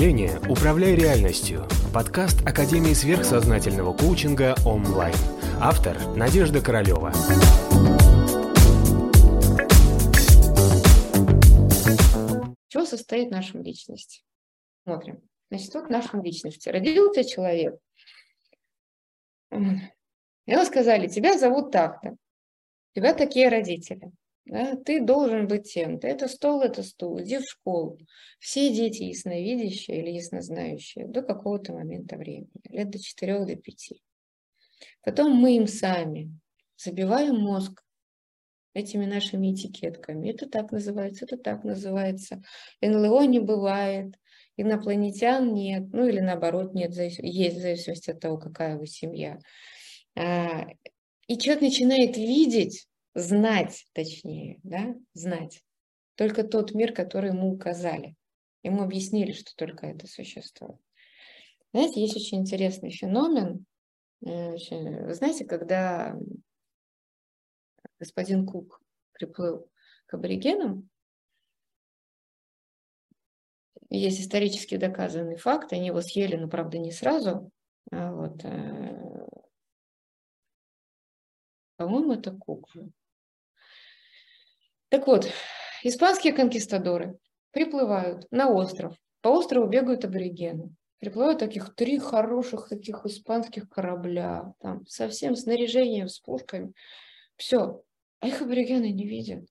мышления «Управляй реальностью» – подкаст Академии сверхсознательного коучинга онлайн. Автор – Надежда Королева. чего состоит наша личность? Смотрим. Значит, вот наша личность. Родился человек. Ему сказали, тебя зовут так-то. У тебя такие родители. Да? Ты должен быть тем-то. Это стол, это стул. Иди в школу. Все дети ясновидящие или яснознающие до какого-то момента времени. Лет до четырех, до пяти. Потом мы им сами забиваем мозг этими нашими этикетками. Это так называется, это так называется. НЛО не бывает, инопланетян нет, ну или наоборот нет, есть в зависимости от того, какая вы семья. А, и человек начинает видеть, знать точнее, да, знать только тот мир, который ему указали. Ему объяснили, что только это существует. Знаете, есть очень интересный феномен. Э, вы знаете, когда господин Кук приплыл к аборигенам, есть исторически доказанный факт, они его съели, но, правда, не сразу. А вот, э, по-моему, это Кук. Так вот, испанские конкистадоры приплывают на остров. По острову бегают аборигены. Приплывают таких три хороших таких испанских корабля, там совсем снаряжением, с пушками. Все, а их аборигены не видят.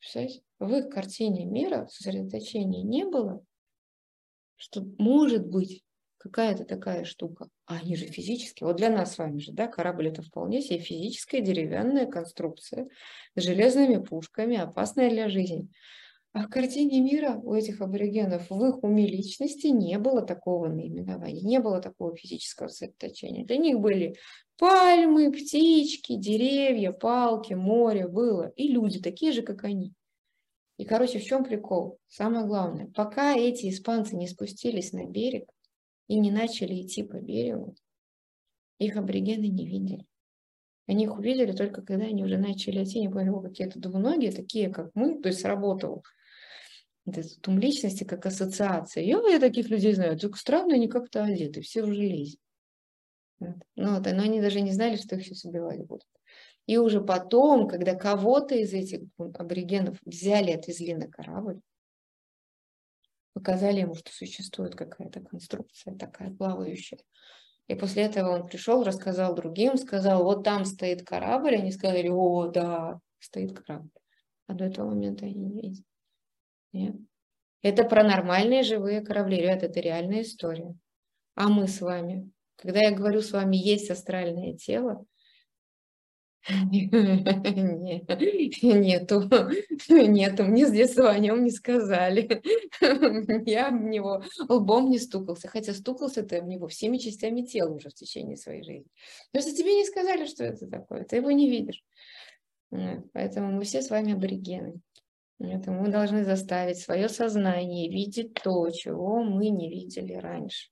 Представляете? В их картине мира сосредоточения не было, что может быть какая-то такая штука. А они же физически. Вот для нас с вами же, да, корабль это вполне себе физическая деревянная конструкция с железными пушками, опасная для жизни. А в картине мира у этих аборигенов в их уме личности не было такого наименования, не было такого физического сосредоточения. Для них были пальмы, птички, деревья, палки, море было. И люди такие же, как они. И, короче, в чем прикол? Самое главное, пока эти испанцы не спустились на берег и не начали идти по берегу, их аборигены не видели. Они их увидели только когда они уже начали идти, не понял, какие-то двуногие, такие, как мы, то есть сработал вот этот ум личности как ассоциация. Я, я таких людей знаю, только странно, они как-то одеты, все в железе. Вот. Ну, вот, но они даже не знали, что их сейчас убивать будут. И уже потом, когда кого-то из этих аборигенов взяли, отвезли на корабль, показали ему, что существует какая-то конструкция такая плавающая. И после этого он пришел, рассказал другим, сказал, вот там стоит корабль. Они сказали, о, да, стоит корабль. А до этого момента они не видели. Нет. Это про нормальные живые корабли. Ребят, это реальная история. А мы с вами, когда я говорю с вами, есть астральное тело, Нету, нету, мне с детства о нем не сказали. Я в него лбом не стукался, хотя стукался ты в него всеми частями тела уже в течение своей жизни. Потому что тебе не сказали, что это такое, ты его не видишь. Поэтому мы все с вами аборигены. Поэтому мы должны заставить свое сознание видеть то, чего мы не видели раньше.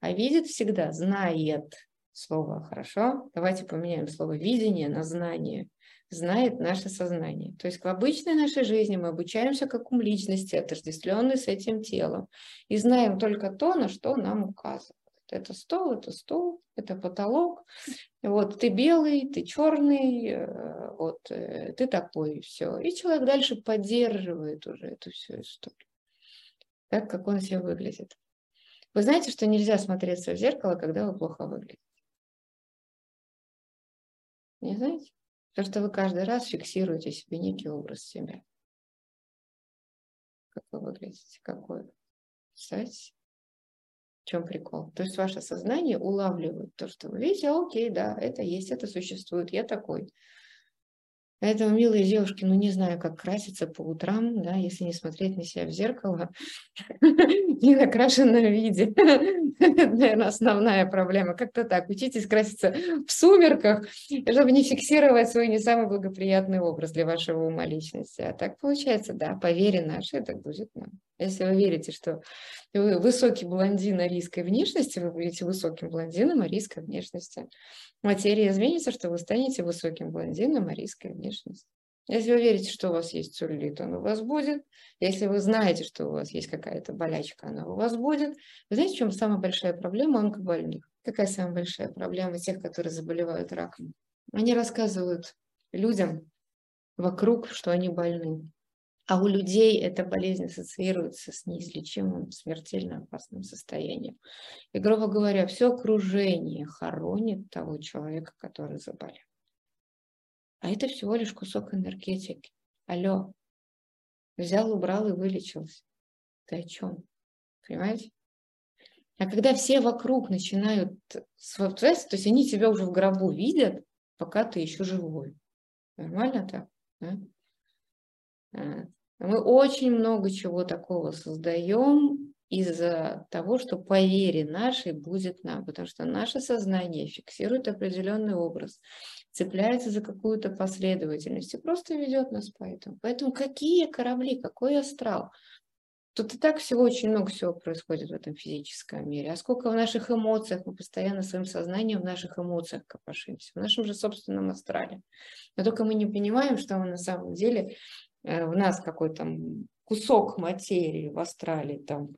А видит всегда, знает слово, хорошо? Давайте поменяем слово видение на знание. Знает наше сознание. То есть в обычной нашей жизни мы обучаемся как ум личности, отождествленный с этим телом. И знаем только то, на что нам указывают. Это стол, это стол, это потолок. Вот ты белый, ты черный, э, вот э, ты такой, все. И человек дальше поддерживает уже эту всю историю. Так, как он себе выглядит. Вы знаете, что нельзя смотреться в зеркало, когда вы плохо выглядите? Не знаете? Потому что вы каждый раз фиксируете себе некий образ себя. Как вы выглядите, какой. Представляете? В чем прикол? То есть ваше сознание улавливает то, что вы видите, окей, да, это есть, это существует, я такой. Поэтому, милые девушки, ну не знаю, как краситься по утрам, да, если не смотреть на себя в зеркало, не накрашенном виде. Это, наверное, основная проблема. Как-то так. Учитесь краситься в сумерках, чтобы не фиксировать свой не самый благоприятный образ для вашего ума личности. А так получается, да, по вере нашей так будет нам. Если вы верите, что вы высокий блондин арийской внешности, вы будете высоким блондином арийской внешности. Материя изменится, что вы станете высоким блондином арийской внешности. Если вы верите, что у вас есть целлюлит, он у вас будет. Если вы знаете, что у вас есть какая-то болячка, она у вас будет. Вы знаете, в чем самая большая проблема онкобольных? Какая самая большая проблема тех, которые заболевают раком? Они рассказывают людям вокруг, что они больны. А у людей эта болезнь ассоциируется с неизлечимым, смертельно опасным состоянием. И, грубо говоря, все окружение хоронит того человека, который заболел. А это всего лишь кусок энергетики. Алло, взял, убрал и вылечился. Ты о чем? Понимаете? А когда все вокруг начинают, то есть они тебя уже в гробу видят, пока ты еще живой. Нормально так? Да? Мы очень много чего такого создаем из-за того, что по вере нашей будет нам, потому что наше сознание фиксирует определенный образ, цепляется за какую-то последовательность и просто ведет нас по этому. Поэтому какие корабли, какой астрал? Тут и так всего очень много всего происходит в этом физическом мире. А сколько в наших эмоциях, мы постоянно своим сознанием в наших эмоциях копошимся, в нашем же собственном астрале. Но только мы не понимаем, что мы на самом деле в нас какой-то кусок материи в Австралии, там,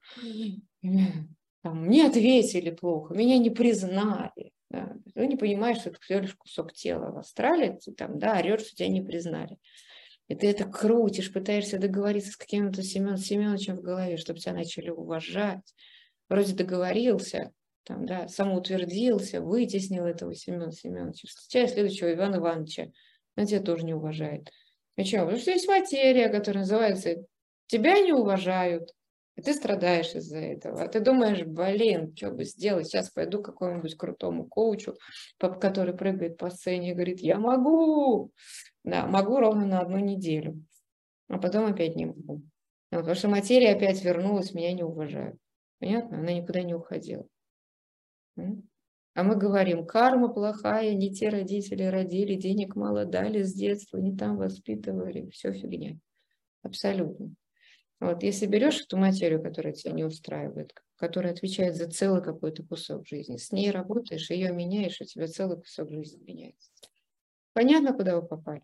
там мне ответили плохо, меня не признали. Да. Ты не понимаешь, что это всего лишь кусок тела в Австралии, ты там, да, орешь, что тебя не признали. И ты это крутишь, пытаешься договориться с каким-то Семеном Семеновичем в голове, чтобы тебя начали уважать. Вроде договорился, там, да, самоутвердился, вытеснил этого Семена Семеновича. Встречаешь следующего Ивана Ивановича, он тебя тоже не уважает. Почему? Потому что есть материя, которая называется «тебя не уважают», и ты страдаешь из-за этого. А ты думаешь, блин, что бы сделать? Сейчас пойду к какому-нибудь крутому коучу, который прыгает по сцене и говорит, я могу. Да, могу ровно на одну неделю. А потом опять не могу. Ну, потому что материя опять вернулась, меня не уважают. Понятно? Она никуда не уходила. А мы говорим, карма плохая, не те родители родили, денег мало дали с детства, не там воспитывали, все фигня. Абсолютно. Вот, если берешь эту материю, которая тебя не устраивает, которая отвечает за целый какой-то кусок жизни, с ней работаешь, ее меняешь, у тебя целый кусок жизни меняется. Понятно, куда вы попали?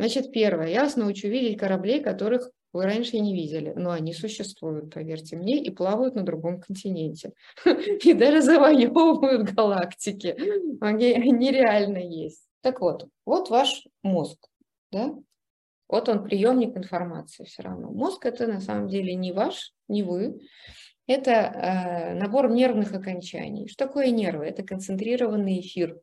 Значит, первое, я вас научу видеть кораблей, которых вы раньше не видели, но они существуют, поверьте мне, и плавают на другом континенте. И даже завоевывают галактики. Они, реально есть. Так вот, вот ваш мозг. Да? Вот он приемник информации все равно. Мозг это на самом деле не ваш, не вы. Это э, набор нервных окончаний. Что такое нервы? Это концентрированный эфир.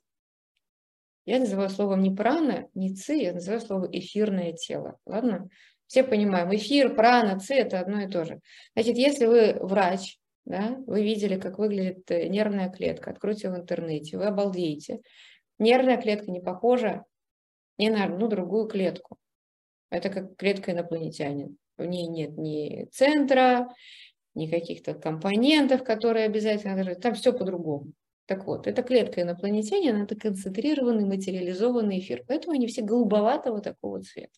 Я называю словом не прана, не ци, я называю слово эфирное тело. Ладно? Все понимаем, эфир, прана, ци – это одно и то же. Значит, если вы врач, да, вы видели, как выглядит э, нервная клетка, откройте в интернете, вы обалдеете. Нервная клетка не похожа ни на одну другую клетку. Это как клетка инопланетянин. В ней нет ни центра, ни каких-то компонентов, которые обязательно. Там все по-другому. Так вот, эта клетка инопланетянина – это концентрированный материализованный эфир. Поэтому они все голубоватого такого цвета.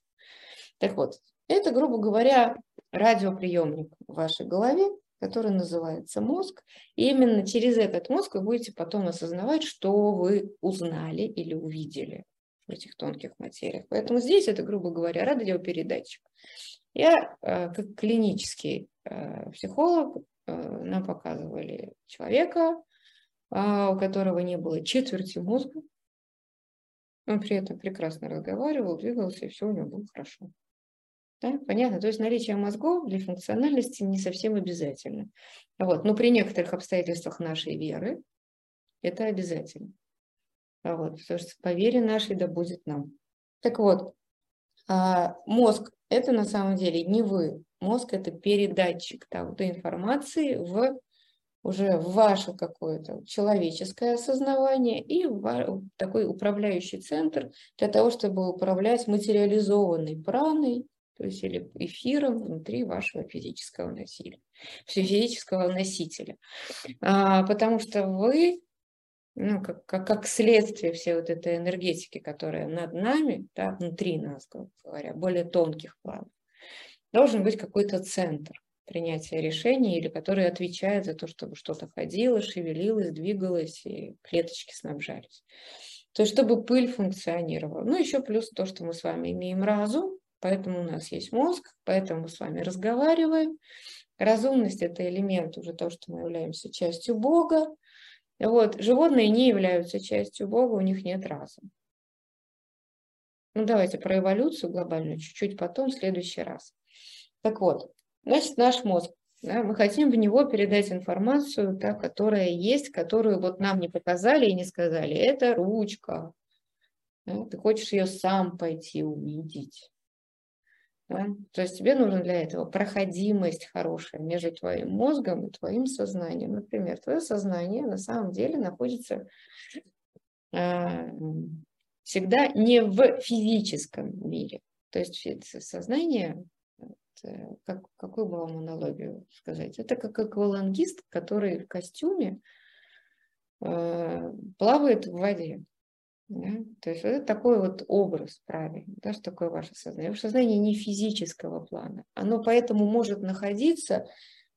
Так вот, это, грубо говоря, радиоприемник в вашей голове, который называется мозг. И именно через этот мозг вы будете потом осознавать, что вы узнали или увидели в этих тонких материях. Поэтому здесь это, грубо говоря, радиопередатчик. Я, э, как клинический э, психолог, э, нам показывали человека, у которого не было четверти мозга. Он при этом прекрасно разговаривал, двигался, и все у него было хорошо. Да? Понятно? То есть наличие мозгов для функциональности не совсем обязательно. Вот. Но при некоторых обстоятельствах нашей веры это обязательно. А вот, потому что по вере нашей да будет нам. Так вот, а мозг – это на самом деле не вы. Мозг – это передатчик той информации в уже ваше какое-то человеческое осознавание и такой управляющий центр для того, чтобы управлять материализованной праной, то есть или эфиром внутри вашего физического носителя, физического носителя. А, потому что вы, ну, как, как, как следствие всей вот этой энергетики, которая над нами, да, внутри нас, говоря, более тонких планов, должен быть какой-то центр принятия решений или который отвечает за то, чтобы что-то ходило, шевелилось, двигалось и клеточки снабжались. То есть, чтобы пыль функционировала. Ну, еще плюс то, что мы с вами имеем разум, поэтому у нас есть мозг, поэтому мы с вами разговариваем. Разумность – это элемент уже то, что мы являемся частью Бога. Вот. Животные не являются частью Бога, у них нет разума. Ну, давайте про эволюцию глобальную чуть-чуть потом, в следующий раз. Так вот, значит, наш мозг. Да, мы хотим в него передать информацию, та, которая есть, которую вот нам не показали и не сказали. Это ручка. Да, ты хочешь ее сам пойти увидеть. Да? То есть тебе нужно для этого проходимость хорошая между твоим мозгом и твоим сознанием. Например, твое сознание на самом деле находится э, всегда не в физическом мире. То есть сознание, как, какую бы вам аналогию сказать, это как аквалангист, который в костюме э, плавает в воде. Да? То есть это такой вот образ правильный, да, что такое ваше сознание. Ваше сознание не физического плана. Оно поэтому может находиться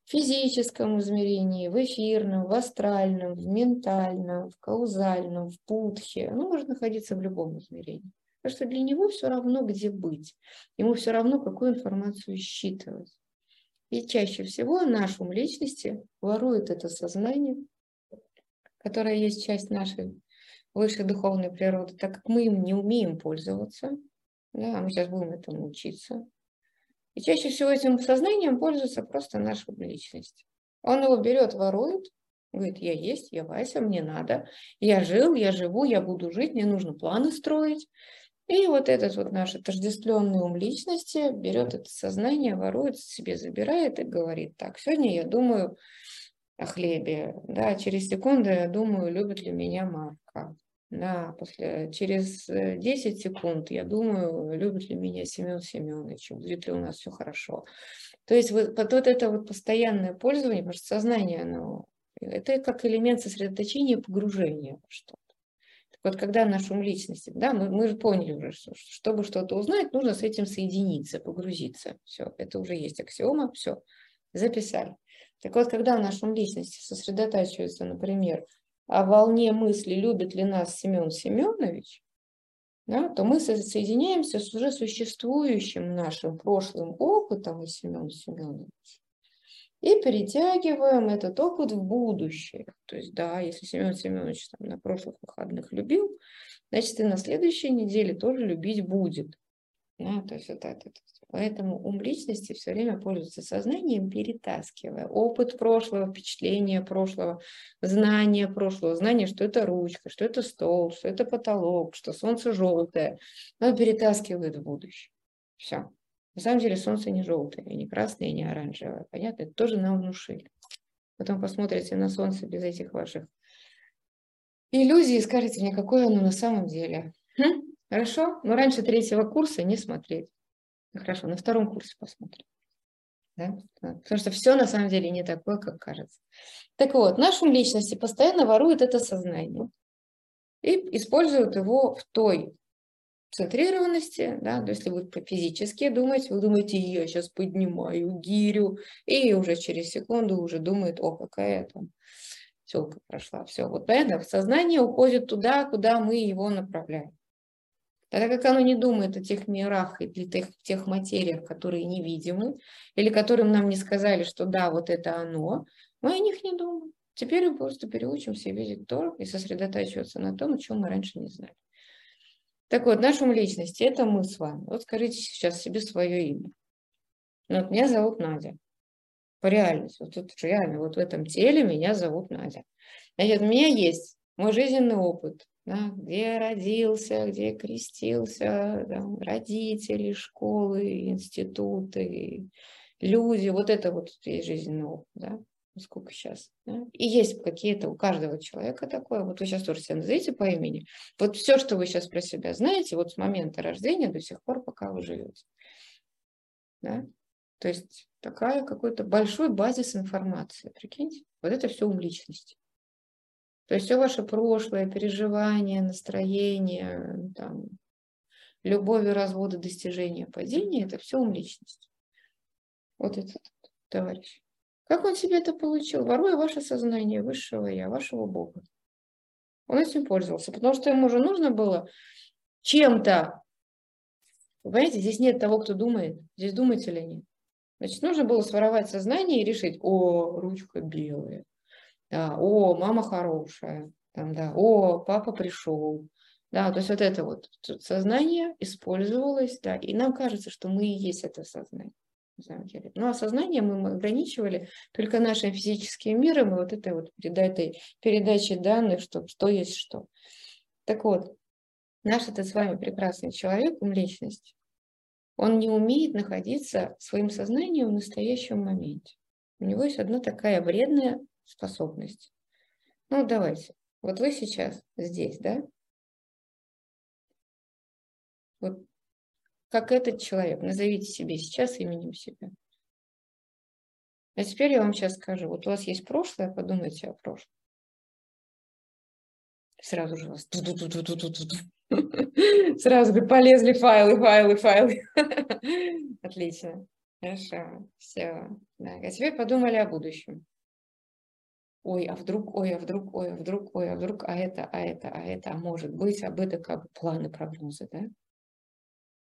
в физическом измерении, в эфирном, в астральном, в ментальном, в каузальном, в путхе. Оно может находиться в любом измерении. Потому что для него все равно, где быть. Ему все равно, какую информацию считывать. И чаще всего наш ум личности ворует это сознание, которое есть часть нашей высшей духовной природы, так как мы им не умеем пользоваться, да, мы сейчас будем этому учиться. И чаще всего этим сознанием пользуется просто наша личность. Он его берет, ворует, говорит, я есть, я Вася, мне надо, я жил, я живу, я буду жить, мне нужно планы строить. И вот этот вот наш отождествленный ум личности берет это сознание, ворует себе, забирает и говорит, так, сегодня я думаю о хлебе, да, через секунду я думаю, любит ли меня Марка. Да, после, через 10 э, секунд, я думаю, любит ли меня Семен Семенович, будет ли у нас все хорошо. То есть вот, вот это вот постоянное пользование, потому что сознание, оно, это как элемент сосредоточения и погружения в что-то. Вот, когда наш ум личности, да, мы, мы же поняли уже, что чтобы что-то узнать, нужно с этим соединиться, погрузиться. Все, это уже есть аксиома, все, записали. Так вот, когда наш ум личности сосредотачивается, например, о волне мысли, любит ли нас Семен Семенович, да, то мы соединяемся с уже существующим нашим прошлым опытом из Семена Семеновича и перетягиваем этот опыт в будущее. То есть, да, если Семен Семенович там, на прошлых выходных любил, значит, и на следующей неделе тоже любить будет. Да, то есть вот это. Поэтому ум личности все время пользуется сознанием, перетаскивая опыт прошлого, впечатления прошлого, знания прошлого, знание, что это ручка, что это стол, что это потолок, что солнце желтое. Он перетаскивает в будущее. Все. На самом деле солнце не желтое, не красное, не оранжевое. Понятно? Это тоже нам внушили. Потом посмотрите на солнце без этих ваших иллюзий и скажете мне, какое оно на самом деле. Хм? Хорошо? Но раньше третьего курса не смотреть. Хорошо, на втором курсе посмотрим. Да? Потому что все на самом деле не такое, как кажется. Так вот, наш ум личности постоянно ворует это сознание и используют его в той центрированности, да, то есть если вы физически думаете, вы думаете, я сейчас поднимаю гирю, и уже через секунду уже думает, о, какая там селка прошла, все. Вот поэтому сознание уходит туда, куда мы его направляем. Тогда как оно не думает о тех мирах или тех, тех материях, которые невидимы, или которым нам не сказали, что да, вот это оно, мы о них не думаем. Теперь мы просто переучимся видеть то и сосредотачиваться на том, о чем мы раньше не знали. Так вот, нашему личности – это мы с вами. Вот скажите сейчас себе свое имя. Ну, вот меня зовут Надя. По реальности. Вот тут реально, вот в этом теле меня зовут Надя. Значит, у меня есть мой жизненный опыт, да, где родился, где крестился, да, родители, школы, институты, люди, вот это вот есть жизненный опыт, да, сколько сейчас. Да? И есть какие-то у каждого человека такое, вот вы сейчас тоже себя назовите по имени, вот все, что вы сейчас про себя знаете, вот с момента рождения до сих пор, пока вы живете. Да? То есть такая какой-то большой базис информации, прикиньте, вот это все ум личности. То есть все ваше прошлое, переживания, настроение, там, любовь, разводы, достижения, падения – это все ум личности. Вот этот товарищ. Как он себе это получил? Воруя ваше сознание высшего я, вашего Бога. Он этим пользовался, потому что ему уже нужно было чем-то. понимаете, здесь нет того, кто думает. Здесь думать или нет. Значит, нужно было своровать сознание и решить, о, ручка белая, да, о, мама хорошая, там, да, о, папа пришел. Да, то есть вот это вот сознание использовалось, да, и нам кажется, что мы и есть это сознание на самом деле. Ну, а сознание мы ограничивали только нашим физическим миром и вот этой вот передачей, передачей данных, что, что есть что. Так вот, наш этот с вами прекрасный человек, ум личность, он не умеет находиться своим сознанием в настоящем моменте. У него есть одна такая вредная способность. Ну, давайте. Вот вы сейчас здесь, да? Вот как этот человек. Назовите себе сейчас именем себя. А теперь я вам сейчас скажу. Вот у вас есть прошлое, подумайте о прошлом. Сразу же у вас сразу же полезли файлы, файлы, файлы. Отлично. Хорошо. Все. Да. А теперь подумали о будущем. Ой, а вдруг, ой, а вдруг, ой, а вдруг, ой, а вдруг, а это, а это, а это, а может быть, об это как планы, прогнозы, да?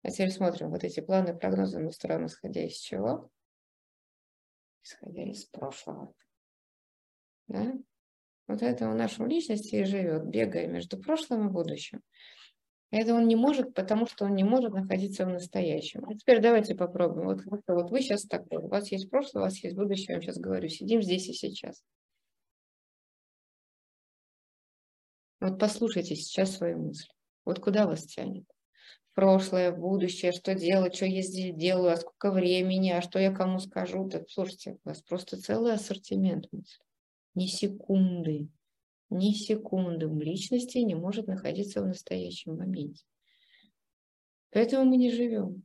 А теперь смотрим, вот эти планы, прогнозы мы строим, исходя из чего? Исходя из прошлого. Да? Вот это в нашем личности и живет, бегая между прошлым и будущим. Это он не может, потому что он не может находиться в настоящем. А теперь давайте попробуем. Вот, вот вы сейчас такой, у вас есть прошлое, у вас есть будущее, я вам сейчас говорю, сидим здесь и сейчас. Вот послушайте сейчас свои мысли. Вот куда вас тянет? Прошлое, будущее, что делать, что я здесь делаю, а сколько времени, а что я кому скажу. Так, слушайте, у вас просто целый ассортимент мыслей. Ни секунды, ни секунды личности не может находиться в настоящем моменте. Поэтому мы не живем.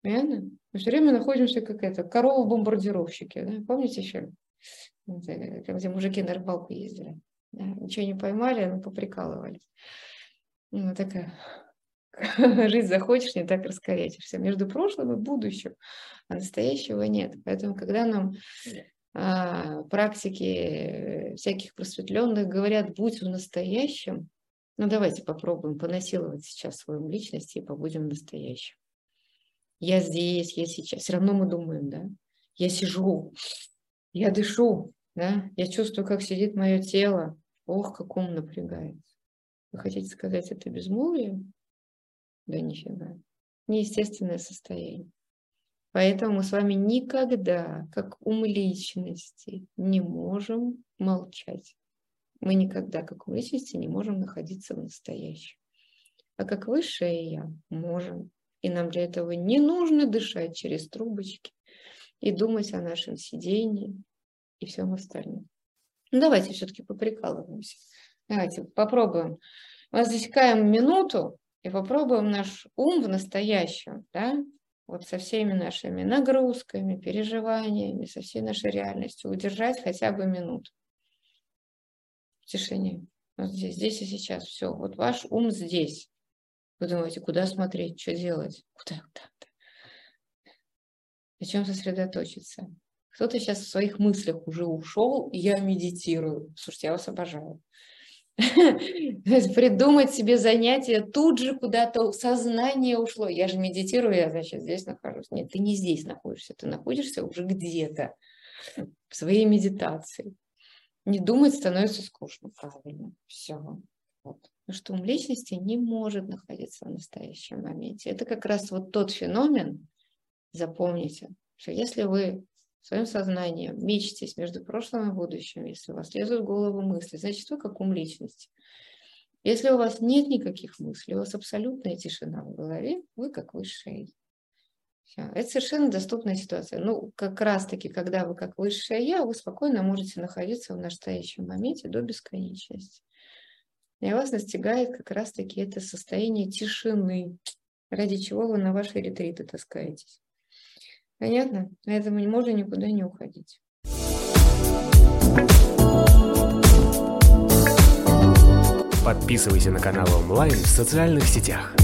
Понятно? Мы все время находимся как это, корова бомбардировщики. Да? Помните еще? Где мужики на рыбалку ездили. Да? Ничего не поймали, но поприкалывались. Ну, такая жить захочешь, не так раскорячишься. Между прошлым и будущим, а настоящего нет. Поэтому, когда нам а, практики всяких просветленных говорят, будь в настоящем, ну давайте попробуем понасиловать сейчас свою личность и побудем в настоящем. Я здесь, я сейчас. Все равно мы думаем, да? Я сижу, я дышу, да? Я чувствую, как сидит мое тело. Ох, как ум напрягается. Вы хотите сказать это безмолвие? Да нифига. Неестественное состояние. Поэтому мы с вами никогда, как ум личности, не можем молчать. Мы никогда, как ум личности, не можем находиться в настоящем. А как высшее я можем. И нам для этого не нужно дышать через трубочки и думать о нашем сидении и всем остальном. Ну, давайте все-таки поприкалываемся. Давайте попробуем. Засекаем минуту, и попробуем наш ум в настоящем, да, вот со всеми нашими нагрузками, переживаниями, со всей нашей реальностью удержать хотя бы минуту в тишине. Вот здесь, здесь и сейчас. Все. Вот ваш ум здесь. Вы думаете, куда смотреть, что делать? Куда, куда, куда? На чем сосредоточиться? Кто-то сейчас в своих мыслях уже ушел, и я медитирую. Слушайте, я вас обожаю. Придумать себе занятие тут же куда-то сознание ушло. Я же медитирую, я, значит, здесь нахожусь. Нет, ты не здесь находишься, ты находишься уже где-то в своей медитации. Не думать становится скучно, правильно. Все. Вот. Потому что ум личности не может находиться в настоящем моменте. Это как раз вот тот феномен, запомните, что если вы своим сознанием, мечтесь между прошлым и будущим, если у вас лезут в голову мысли, значит, вы как ум личности. Если у вас нет никаких мыслей, у вас абсолютная тишина в голове, вы как высшее все. Это совершенно доступная ситуация. Ну, как раз-таки, когда вы как высшее я, вы спокойно можете находиться в настоящем моменте до бесконечности. И вас настигает как раз-таки это состояние тишины, ради чего вы на ваши ретриты таскаетесь. Понятно? Поэтому не можно никуда не уходить. Подписывайся на канал онлайн в социальных сетях.